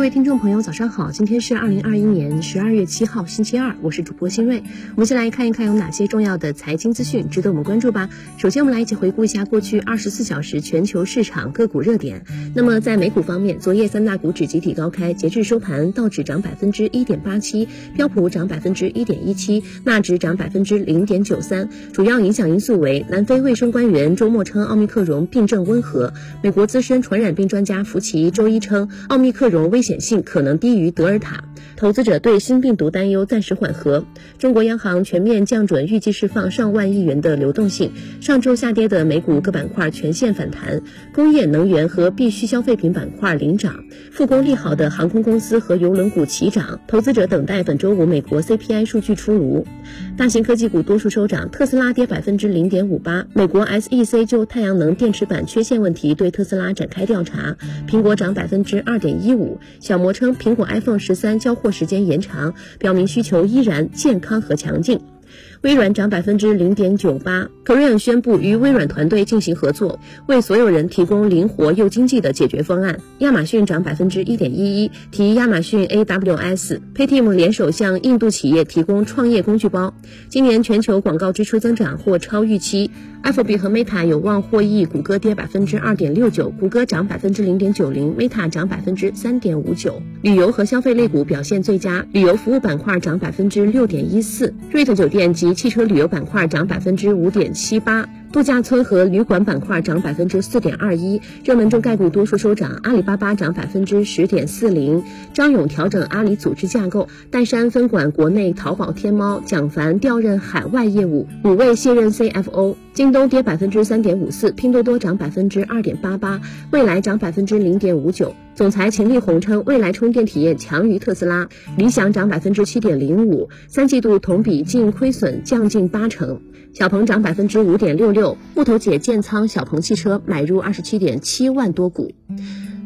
各位听众朋友，早上好！今天是二零二一年十二月七号，星期二，我是主播新瑞。我们先来看一看有哪些重要的财经资讯值得我们关注吧。首先，我们来一起回顾一下过去二十四小时全球市场个股热点。那么，在美股方面，昨夜三大股指集体高开，截至收盘，道指涨百分之一点八七，标普涨百分之一点一七，纳指涨百分之零点九三。主要影响因素为南非卫生官员周末称奥密克戎病症温和，美国资深传染病专家福奇周一称奥密克戎危险。险性可能低于德尔塔，投资者对新病毒担忧暂时缓和。中国央行全面降准，预计释放上万亿元的流动性。上周下跌的美股各板块全线反弹，工业、能源和必需消费品板块领涨，复工利好的航空公司和邮轮股齐涨。投资者等待本周五美国 CPI 数据出炉。大型科技股多数收涨，特斯拉跌百分之零点五八。美国 SEC 就太阳能电池板缺陷问题对特斯拉展开调查。苹果涨百分之二点一五。小魔称，苹果 iPhone 十三交货时间延长，表明需求依然健康和强劲。微软涨百分之零点九八，Korean 宣布与微软团队进行合作，为所有人提供灵活又经济的解决方案。亚马逊涨百分之一点一一，提亚马逊 AWS。Paytm 联手向印度企业提供创业工具包。今年全球广告支出增长或超预期。Alphabet 和 Meta 有望获益，谷歌跌百分之二点六九，谷歌涨百分之零点九零，Meta 涨百分之三点五九。旅游和消费类股表现最佳，旅游服务板块涨百分之六点一四，瑞特酒店及汽车旅游板块涨百分之五点七八。度假村和旅馆板块涨百分之四点二一，热门中概股多数收涨，阿里巴巴涨百分之十点四零。张勇调整阿里组织架构，戴珊分管国内淘宝天猫，蒋凡调任海外业务，五位卸任 CFO。京东跌百分之三点五四，拼多多涨百分之二点八八，蔚来涨百分之零点五九。总裁秦力红称，蔚来充电体验强于特斯拉。理想涨百分之七点零五，三季度同比净亏损降近八成。小鹏涨百分之五点六六，六木头姐建仓小鹏汽车，买入二十七点七万多股。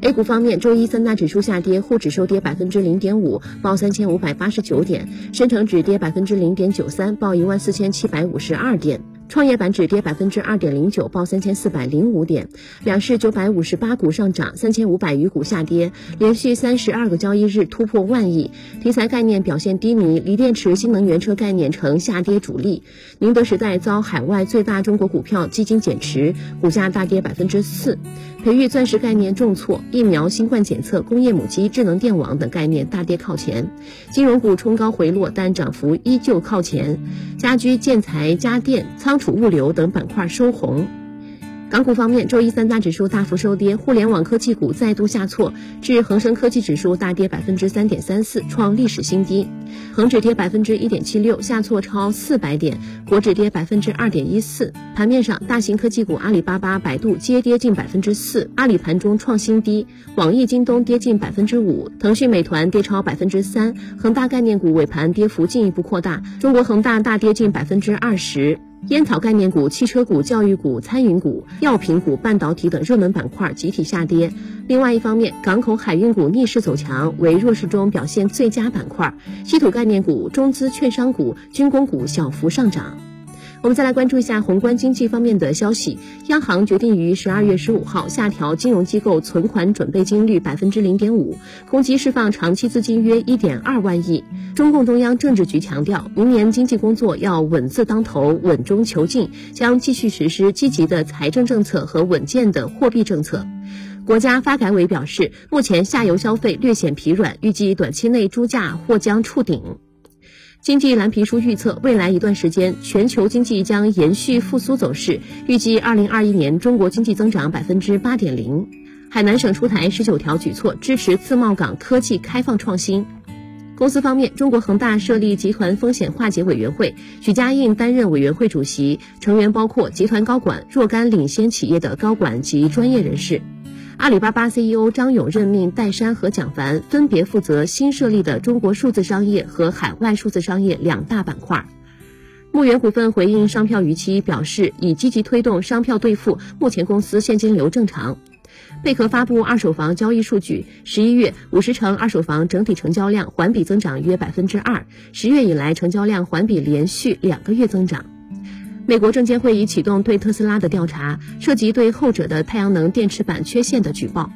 A 股方面，周一三大指数下跌，沪指收跌百分之零点五，报三千五百八十九点；深成指跌百分之零点九三，报一万四千七百五十二点。创业板指跌百分之二点零九，报三千四百零五点。两市九百五十八股上涨，三千五百余股下跌，连续三十二个交易日突破万亿。题材概念表现低迷，锂电池、新能源车概念成下跌主力。宁德时代遭海外最大中国股票基金减持，股价大跌百分之四。培育钻石概念重挫，疫苗、新冠检测、工业母机、智能电网等概念大跌靠前。金融股冲高回落，但涨幅依旧靠前。家居、建材、家电、仓储物流等板块收红。港股方面，周一三大指数大幅收跌，互联网科技股再度下挫，至恒生科技指数大跌百分之三点三四，创历史新低。恒指跌百分之一点七六，下挫超四百点；国指跌百分之二点一四。盘面上，大型科技股阿里巴巴、百度皆跌近百分之四，阿里盘中创新低，网易、京东跌近百分之五，腾讯、美团跌超百分之三。恒大概念股尾盘跌幅进一步扩大，中国恒大大跌近百分之二十。烟草概念股、汽车股、教育股、餐饮股、药品股、半导体等热门板块集体下跌。另外一方面，港口海运股逆势走强，为弱势中表现最佳板块。稀土概念股、中资券商股、军工股小幅上涨。我们再来关注一下宏观经济方面的消息。央行决定于十二月十五号下调金融机构存款准备金率百分之零点五，共计释放长期资金约一点二万亿。中共中央政治局强调，明年经济工作要稳字当头、稳中求进，将继续实施积极的财政政策和稳健的货币政策。国家发改委表示，目前下游消费略显疲软，预计短期内猪价或将触顶。经济蓝皮书预测，未来一段时间，全球经济将延续复苏走势。预计二零二一年中国经济增长百分之八点零。海南省出台十九条举措，支持自贸港科技开放创新。公司方面，中国恒大设立集团风险化解委员会，许家印担任委员会主席，成员包括集团高管、若干领先企业的高管及专业人士。阿里巴巴 CEO 张勇任命戴珊和蒋凡分别负责新设立的中国数字商业和海外数字商业两大板块。牧原股份回应商票逾期，表示已积极推动商票兑付，目前公司现金流正常。贝壳发布二手房交易数据，十一月五十城二手房整体成交量环比增长约百分之二，十月以来成交量环比连续两个月增长。美国证监会已启动对特斯拉的调查，涉及对后者的太阳能电池板缺陷的举报。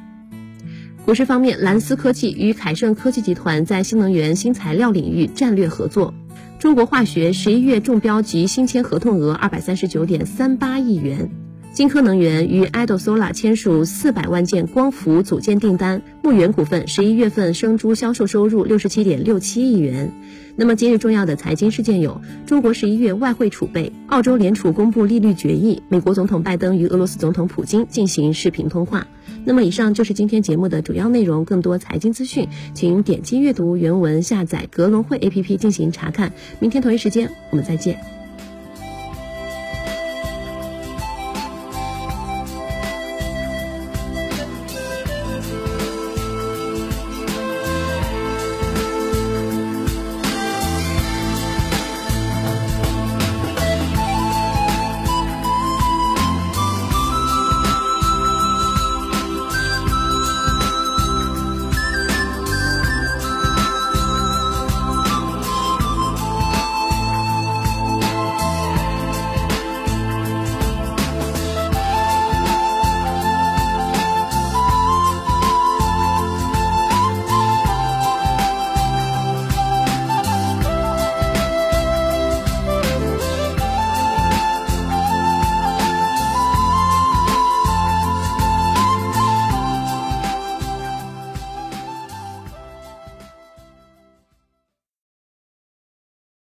股市方面，蓝思科技与凯盛科技集团在新能源新材料领域战略合作。中国化学十一月中标及新签合同额二百三十九点三八亿元。金科能源与 Idol Solar 签署四百万件光伏组件订单。牧原股份十一月份生猪销售收入六十七点六七亿元。那么今日重要的财经事件有：中国十一月外汇储备，澳洲联储公布利率决议，美国总统拜登与俄罗斯总统普京进行视频通话。那么以上就是今天节目的主要内容。更多财经资讯，请点击阅读原文，下载格隆汇 APP 进行查看。明天同一时间，我们再见。